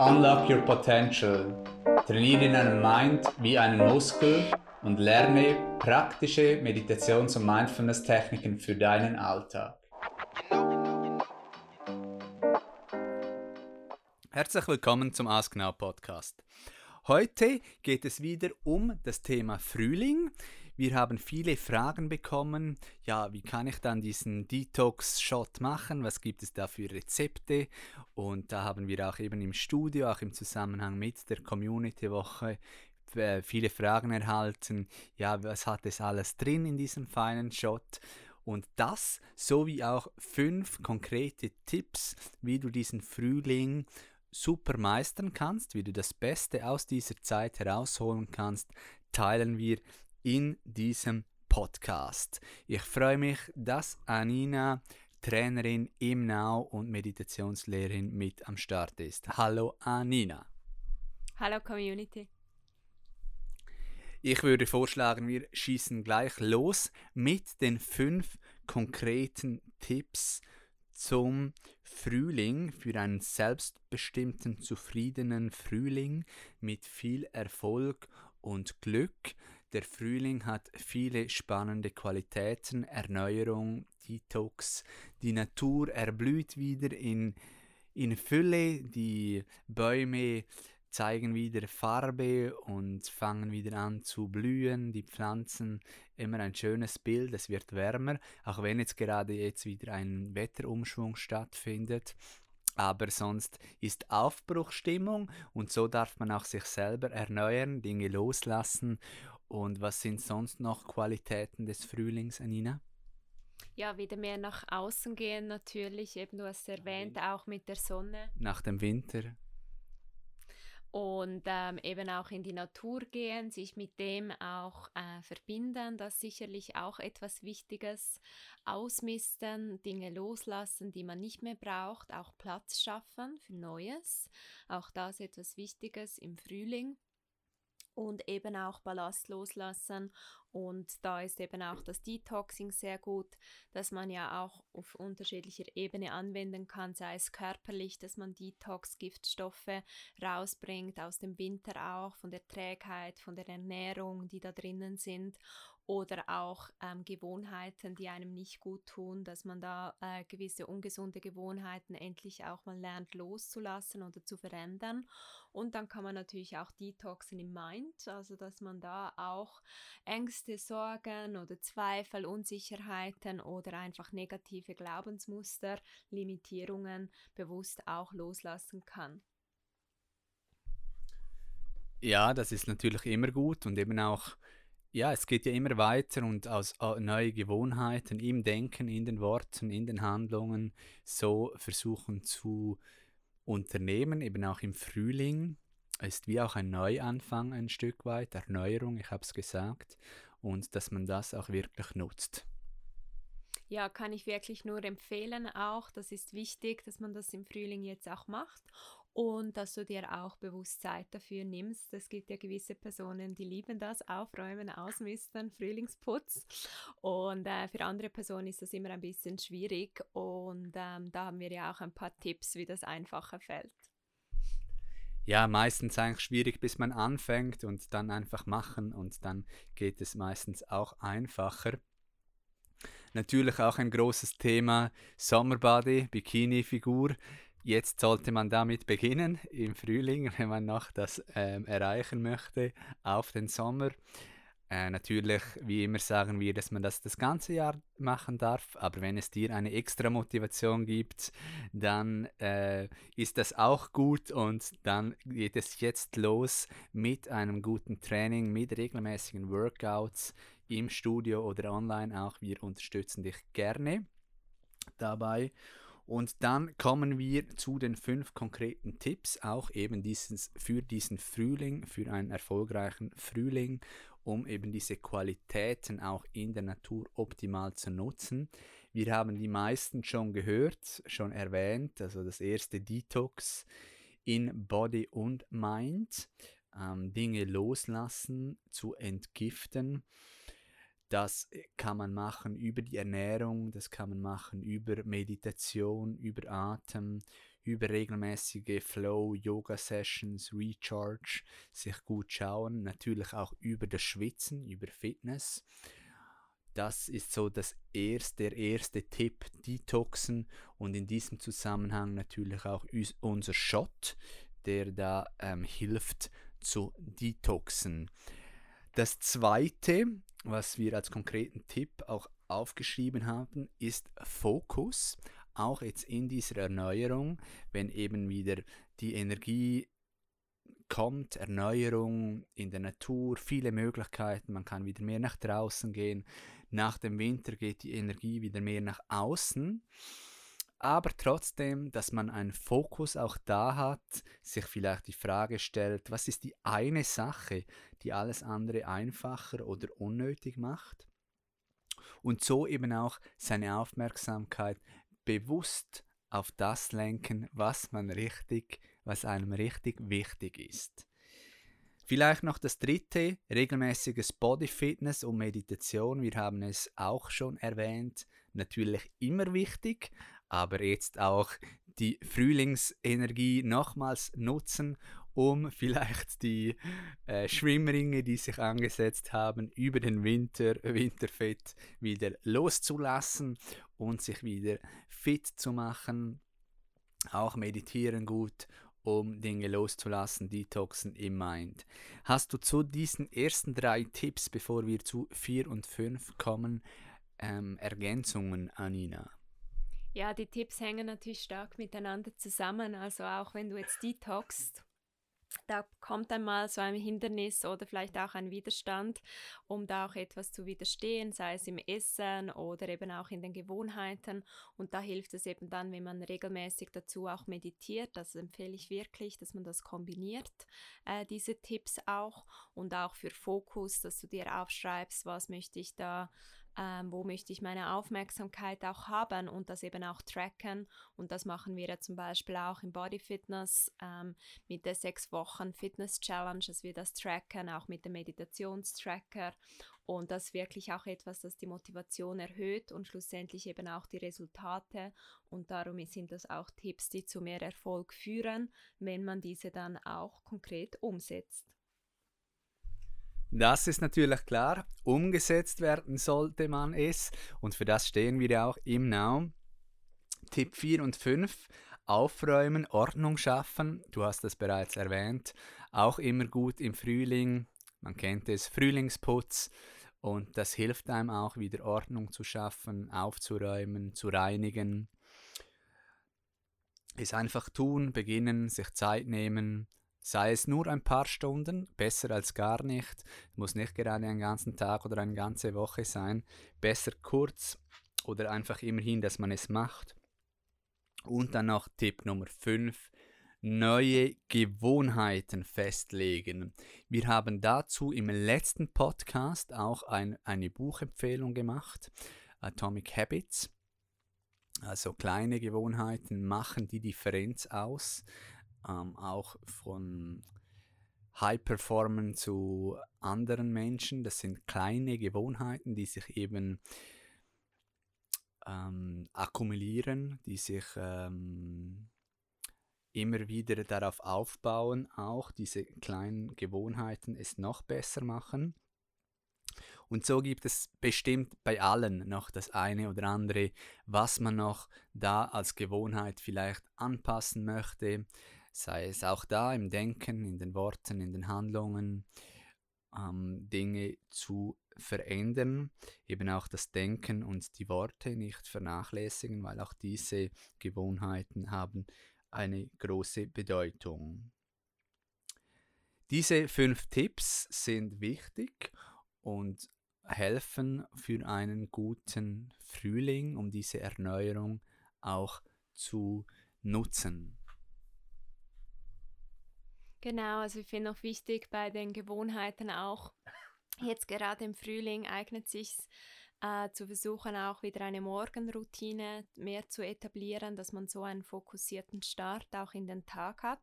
Unlock your potential. Trainiere deinen Mind wie einen Muskel und lerne praktische Meditations- und Mindfulness-Techniken für deinen Alltag. Herzlich willkommen zum Ask Now Podcast. Heute geht es wieder um das Thema Frühling. Wir haben viele Fragen bekommen. Ja, wie kann ich dann diesen Detox-Shot machen? Was gibt es da für Rezepte? Und da haben wir auch eben im Studio, auch im Zusammenhang mit der Community-Woche, äh, viele Fragen erhalten. Ja, was hat es alles drin in diesem feinen Shot? Und das sowie auch fünf konkrete Tipps, wie du diesen Frühling super meistern kannst, wie du das Beste aus dieser Zeit herausholen kannst, teilen wir in diesem Podcast. Ich freue mich, dass Anina, Trainerin im Now und Meditationslehrerin mit am Start ist. Hallo Anina. Hallo Community. Ich würde vorschlagen, wir schießen gleich los mit den fünf konkreten Tipps zum Frühling, für einen selbstbestimmten, zufriedenen Frühling mit viel Erfolg und Glück. Der Frühling hat viele spannende Qualitäten, Erneuerung, Detox. Die Natur erblüht wieder in, in Fülle, die Bäume zeigen wieder Farbe und fangen wieder an zu blühen. Die Pflanzen, immer ein schönes Bild, es wird wärmer, auch wenn jetzt gerade jetzt wieder ein Wetterumschwung stattfindet. Aber sonst ist Aufbruchstimmung und so darf man auch sich selber erneuern, Dinge loslassen und was sind sonst noch Qualitäten des Frühlings, Anina? Ja, wieder mehr nach außen gehen natürlich, eben du hast erwähnt, auch mit der Sonne. Nach dem Winter. Und ähm, eben auch in die Natur gehen, sich mit dem auch äh, verbinden, das ist sicherlich auch etwas Wichtiges. Ausmisten, Dinge loslassen, die man nicht mehr braucht, auch Platz schaffen für Neues. Auch das etwas Wichtiges im Frühling und eben auch Ballast loslassen. Und da ist eben auch das Detoxing sehr gut, dass man ja auch auf unterschiedlicher Ebene anwenden kann, sei es körperlich, dass man Detox-Giftstoffe rausbringt, aus dem Winter auch, von der Trägheit, von der Ernährung, die da drinnen sind oder auch ähm, Gewohnheiten, die einem nicht gut tun, dass man da äh, gewisse ungesunde Gewohnheiten endlich auch mal lernt loszulassen oder zu verändern. Und dann kann man natürlich auch detoxen im Mind, also dass man da auch Ängste, Sorgen oder Zweifel, Unsicherheiten oder einfach negative Glaubensmuster, Limitierungen bewusst auch loslassen kann. Ja, das ist natürlich immer gut und eben auch ja, es geht ja immer weiter und aus uh, neue Gewohnheiten im Denken, in den Worten, in den Handlungen so versuchen zu unternehmen, eben auch im Frühling ist wie auch ein Neuanfang ein Stück weit, Erneuerung, ich habe es gesagt, und dass man das auch wirklich nutzt. Ja, kann ich wirklich nur empfehlen auch. Das ist wichtig, dass man das im Frühling jetzt auch macht und dass du dir auch bewusst Zeit dafür nimmst. Es gibt ja gewisse Personen, die lieben das, aufräumen, ausmisten, Frühlingsputz und äh, für andere Personen ist das immer ein bisschen schwierig und ähm, da haben wir ja auch ein paar Tipps, wie das einfacher fällt. Ja, meistens eigentlich schwierig, bis man anfängt und dann einfach machen und dann geht es meistens auch einfacher. Natürlich auch ein großes Thema Sommerbody, Bikini-Figur. Jetzt sollte man damit beginnen im Frühling, wenn man noch das ähm, erreichen möchte auf den Sommer. Äh, natürlich, wie immer sagen wir, dass man das das ganze Jahr machen darf, aber wenn es dir eine extra Motivation gibt, dann äh, ist das auch gut und dann geht es jetzt los mit einem guten Training, mit regelmäßigen Workouts im Studio oder online auch. Wir unterstützen dich gerne dabei. Und dann kommen wir zu den fünf konkreten Tipps, auch eben dieses, für diesen Frühling, für einen erfolgreichen Frühling, um eben diese Qualitäten auch in der Natur optimal zu nutzen. Wir haben die meisten schon gehört, schon erwähnt, also das erste Detox in Body und Mind, ähm, Dinge loslassen, zu entgiften das äh, kann man machen über die Ernährung, das kann man machen über Meditation, über Atem, über regelmäßige Flow-Yoga-Sessions, Recharge sich gut schauen, natürlich auch über das Schwitzen, über Fitness. Das ist so das erste, der erste Tipp, Detoxen und in diesem Zusammenhang natürlich auch unser Shot, der da ähm, hilft zu detoxen. Das zweite, was wir als konkreten Tipp auch aufgeschrieben haben, ist Fokus. Auch jetzt in dieser Erneuerung, wenn eben wieder die Energie kommt, Erneuerung in der Natur, viele Möglichkeiten, man kann wieder mehr nach draußen gehen. Nach dem Winter geht die Energie wieder mehr nach außen aber trotzdem, dass man einen Fokus auch da hat, sich vielleicht die Frage stellt, was ist die eine Sache, die alles andere einfacher oder unnötig macht? Und so eben auch seine Aufmerksamkeit bewusst auf das lenken, was man richtig, was einem richtig wichtig ist. Vielleicht noch das dritte, regelmäßiges Body Fitness und Meditation. Wir haben es auch schon erwähnt. Natürlich immer wichtig, aber jetzt auch die Frühlingsenergie nochmals nutzen, um vielleicht die äh, Schwimmringe, die sich angesetzt haben, über den Winter, Winterfett wieder loszulassen und sich wieder fit zu machen. Auch meditieren gut, um Dinge loszulassen, detoxen im Mind. Hast du zu diesen ersten drei Tipps, bevor wir zu vier und fünf kommen, ähm, Ergänzungen, Anina? Ja, die Tipps hängen natürlich stark miteinander zusammen. Also auch wenn du jetzt detoxst, da kommt einmal so ein Hindernis oder vielleicht auch ein Widerstand, um da auch etwas zu widerstehen, sei es im Essen oder eben auch in den Gewohnheiten. Und da hilft es eben dann, wenn man regelmäßig dazu auch meditiert. Das empfehle ich wirklich, dass man das kombiniert, äh, diese Tipps auch. Und auch für Fokus, dass du dir aufschreibst, was möchte ich da ähm, wo möchte ich meine Aufmerksamkeit auch haben und das eben auch tracken. Und das machen wir ja zum Beispiel auch im Body Fitness ähm, mit der sechs Wochen Fitness Challenge, dass wir das tracken, auch mit dem Meditationstracker. Und das ist wirklich auch etwas, das die Motivation erhöht und schlussendlich eben auch die Resultate. Und darum sind das auch Tipps, die zu mehr Erfolg führen, wenn man diese dann auch konkret umsetzt. Das ist natürlich klar. Umgesetzt werden sollte man es. Und für das stehen wir auch im Now. Tipp 4 und 5. Aufräumen, Ordnung schaffen. Du hast es bereits erwähnt. Auch immer gut im Frühling. Man kennt es, Frühlingsputz. Und das hilft einem auch, wieder Ordnung zu schaffen, aufzuräumen, zu reinigen. Es einfach tun, beginnen, sich Zeit nehmen, Sei es nur ein paar Stunden, besser als gar nicht, muss nicht gerade einen ganzen Tag oder eine ganze Woche sein, besser kurz oder einfach immerhin, dass man es macht. Und dann noch Tipp Nummer 5, neue Gewohnheiten festlegen. Wir haben dazu im letzten Podcast auch ein, eine Buchempfehlung gemacht, Atomic Habits. Also kleine Gewohnheiten machen die Differenz aus ähm, auch von High Performern zu anderen Menschen. Das sind kleine Gewohnheiten, die sich eben ähm, akkumulieren, die sich ähm, immer wieder darauf aufbauen, auch diese kleinen Gewohnheiten es noch besser machen. Und so gibt es bestimmt bei allen noch das eine oder andere, was man noch da als Gewohnheit vielleicht anpassen möchte, sei es auch da im Denken, in den Worten, in den Handlungen, ähm, Dinge zu verändern, eben auch das Denken und die Worte nicht vernachlässigen, weil auch diese Gewohnheiten haben eine große Bedeutung. Diese fünf Tipps sind wichtig und helfen für einen guten Frühling, um diese Erneuerung auch zu nutzen. Genau, also ich finde auch wichtig bei den Gewohnheiten auch, jetzt gerade im Frühling eignet sich äh, zu versuchen, auch wieder eine Morgenroutine mehr zu etablieren, dass man so einen fokussierten Start auch in den Tag hat,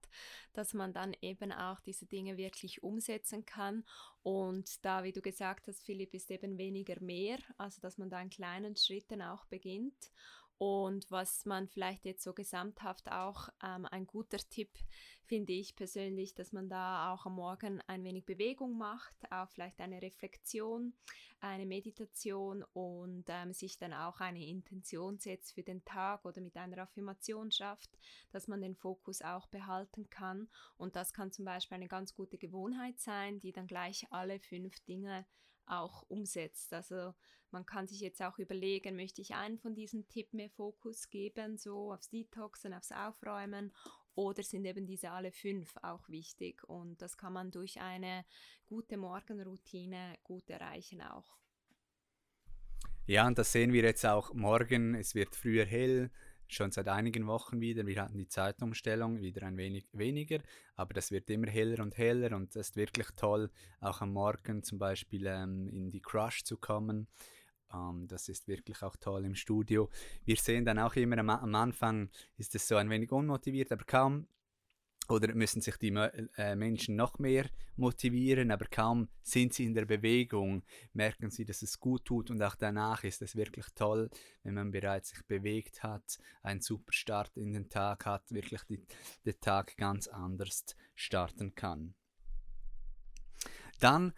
dass man dann eben auch diese Dinge wirklich umsetzen kann. Und da, wie du gesagt hast, Philipp, ist eben weniger mehr, also dass man da in kleinen Schritten auch beginnt Und was man vielleicht jetzt so gesamthaft auch ähm, ein guter Tipp finde ich persönlich, dass man da auch am Morgen ein wenig Bewegung macht, auch vielleicht eine Reflexion, eine Meditation und ähm, sich dann auch eine Intention setzt für den Tag oder mit einer Affirmation schafft, dass man den Fokus auch behalten kann. Und das kann zum Beispiel eine ganz gute Gewohnheit sein, die dann gleich alle fünf Dinge auch umsetzt. Also man kann sich jetzt auch überlegen, möchte ich einen von diesen Tipp mehr Fokus geben, so aufs Detoxen, aufs Aufräumen oder sind eben diese alle fünf auch wichtig und das kann man durch eine gute Morgenroutine gut erreichen auch. Ja, und das sehen wir jetzt auch morgen. Es wird früher hell, schon seit einigen Wochen wieder. Wir hatten die Zeitumstellung wieder ein wenig weniger, aber das wird immer heller und heller und es ist wirklich toll, auch am Morgen zum Beispiel ähm, in die Crush zu kommen. Ähm, das ist wirklich auch toll im Studio. Wir sehen dann auch immer am, am Anfang ist es so ein wenig unmotiviert, aber kaum oder müssen sich die äh, Menschen noch mehr motivieren, aber kaum sind sie in der Bewegung, merken sie, dass es gut tut und auch danach ist es wirklich toll, wenn man bereits sich bewegt hat, einen super Start in den Tag hat, wirklich die, den Tag ganz anders starten kann. Dann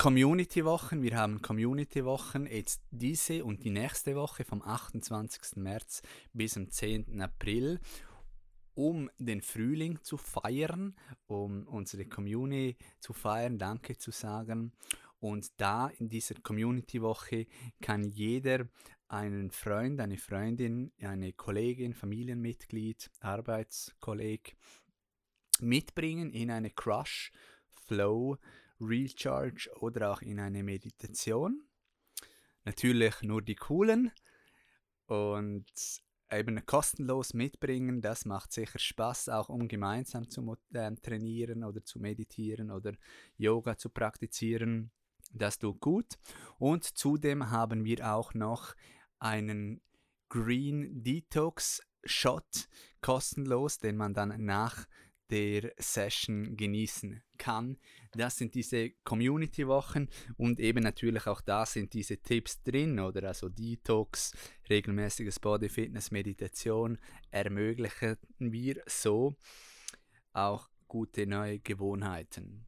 Community-Wochen. Wir haben Community-Wochen jetzt diese und die nächste Woche vom 28. März bis zum 10. April um den Frühling zu feiern, um unsere Community zu feiern, Danke zu sagen. Und da in dieser Community-Woche kann jeder einen Freund, eine Freundin, eine Kollegin, Familienmitglied, Arbeitskolleg mitbringen in eine Crush, Flow, Recharge oder auch in eine Meditation. Natürlich nur die coolen. Und eben kostenlos mitbringen. Das macht sicher Spaß, auch um gemeinsam zu äh, trainieren oder zu meditieren oder Yoga zu praktizieren. Das tut gut. Und zudem haben wir auch noch einen Green Detox Shot kostenlos, den man dann nach der Session genießen kann. Das sind diese Community-Wochen und eben natürlich auch da sind diese Tipps drin oder also Detox, regelmäßiges Body Fitness, Meditation ermöglichen wir so auch gute neue Gewohnheiten.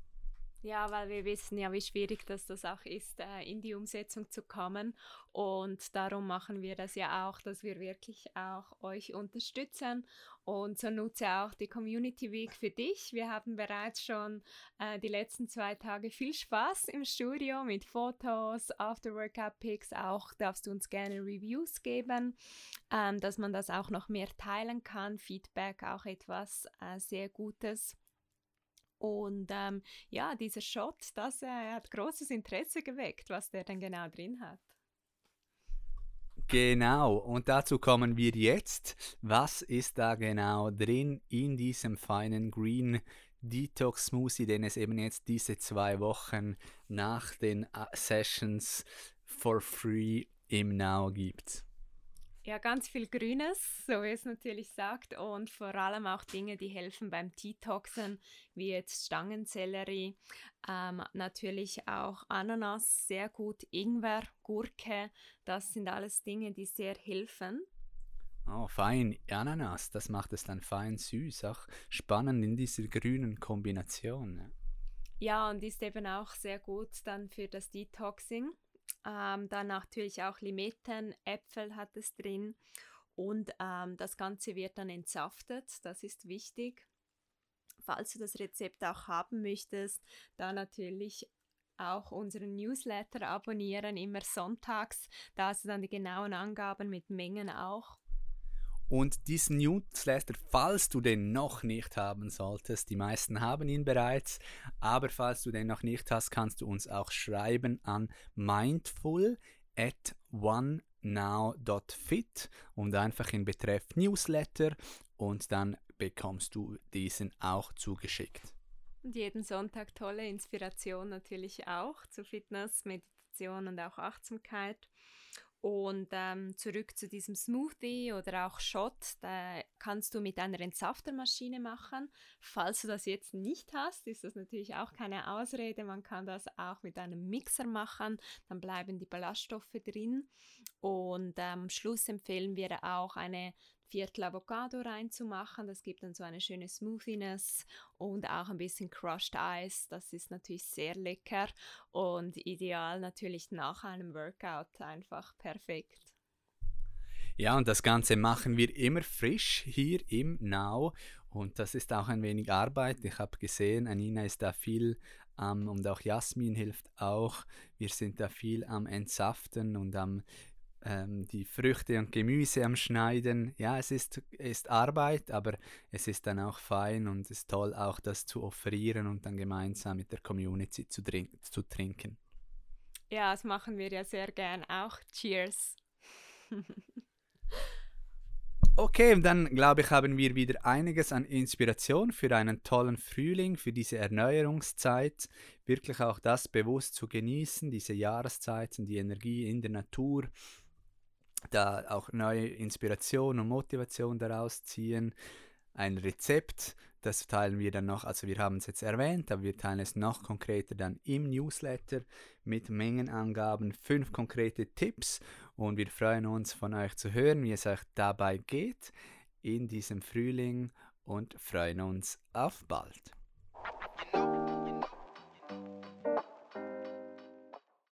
Ja, weil wir wissen ja, wie schwierig das, das auch ist, äh, in die Umsetzung zu kommen. Und darum machen wir das ja auch, dass wir wirklich auch euch unterstützen. Und so nutze auch die Community Week für dich. Wir haben bereits schon äh, die letzten zwei Tage viel Spaß im Studio mit Fotos, After-Workout-Pics. Auch darfst du uns gerne Reviews geben, ähm, dass man das auch noch mehr teilen kann. Feedback auch etwas äh, sehr Gutes. Und ähm, ja, dieser Shot, das äh, hat großes Interesse geweckt, was der denn genau drin hat. Genau, und dazu kommen wir jetzt. Was ist da genau drin in diesem feinen Green Detox Smoothie, den es eben jetzt diese zwei Wochen nach den äh, Sessions for free im Now gibt? Ja, ganz viel Grünes, so wie es natürlich sagt, und vor allem auch Dinge, die helfen beim Detoxen, wie jetzt Stangensellerie, ähm, natürlich auch Ananas, sehr gut, Ingwer, Gurke, das sind alles Dinge, die sehr helfen. Oh, fein, Ananas, das macht es dann fein süß, auch spannend in dieser grünen Kombination. Ja, und ist eben auch sehr gut dann für das Detoxing. Ähm, dann natürlich auch Limetten, Äpfel hat es drin und ähm, das Ganze wird dann entsaftet, das ist wichtig. Falls du das Rezept auch haben möchtest, dann natürlich auch unseren Newsletter abonnieren, immer sonntags. Da hast du dann die genauen Angaben mit Mengen auch. Und diesen Newsletter, falls du den noch nicht haben solltest, die meisten haben ihn bereits, aber falls du den noch nicht hast, kannst du uns auch schreiben an mindful at onenow.fit und einfach in Betreff Newsletter und dann bekommst du diesen auch zugeschickt. Und jeden Sonntag tolle Inspiration natürlich auch zu Fitness, Meditation und auch Achtsamkeit. Und ähm, zurück zu diesem Smoothie oder auch Shot, da kannst du mit einer Entsaftermaschine machen. Falls du das jetzt nicht hast, ist das natürlich auch keine Ausrede. Man kann das auch mit einem Mixer machen, dann bleiben die Ballaststoffe drin. Und am ähm, Schluss empfehlen wir auch eine Viertel Avocado reinzumachen. Das gibt dann so eine schöne Smoothiness und auch ein bisschen Crushed Ice. Das ist natürlich sehr lecker und ideal natürlich nach einem Workout einfach perfekt. Ja, und das Ganze machen wir immer frisch hier im Now. Und das ist auch ein wenig Arbeit. Ich habe gesehen, Anina ist da viel um, und auch Jasmin hilft auch. Wir sind da viel am Entsaften und am ähm, die Früchte und Gemüse am Schneiden. Ja, es ist, ist Arbeit, aber es ist dann auch fein und es ist toll, auch das zu offerieren und dann gemeinsam mit der Community zu, zu trinken. Ja, das machen wir ja sehr gern auch. Cheers! Okay, dann glaube ich, haben wir wieder einiges an Inspiration für einen tollen Frühling, für diese Erneuerungszeit. Wirklich auch das bewusst zu genießen, diese Jahreszeiten, die Energie in der Natur, da auch neue Inspiration und Motivation daraus ziehen. Ein Rezept, das teilen wir dann noch, also wir haben es jetzt erwähnt, aber wir teilen es noch konkreter dann im Newsletter mit Mengenangaben, fünf konkrete Tipps und wir freuen uns von euch zu hören, wie es euch dabei geht in diesem Frühling und freuen uns auf bald.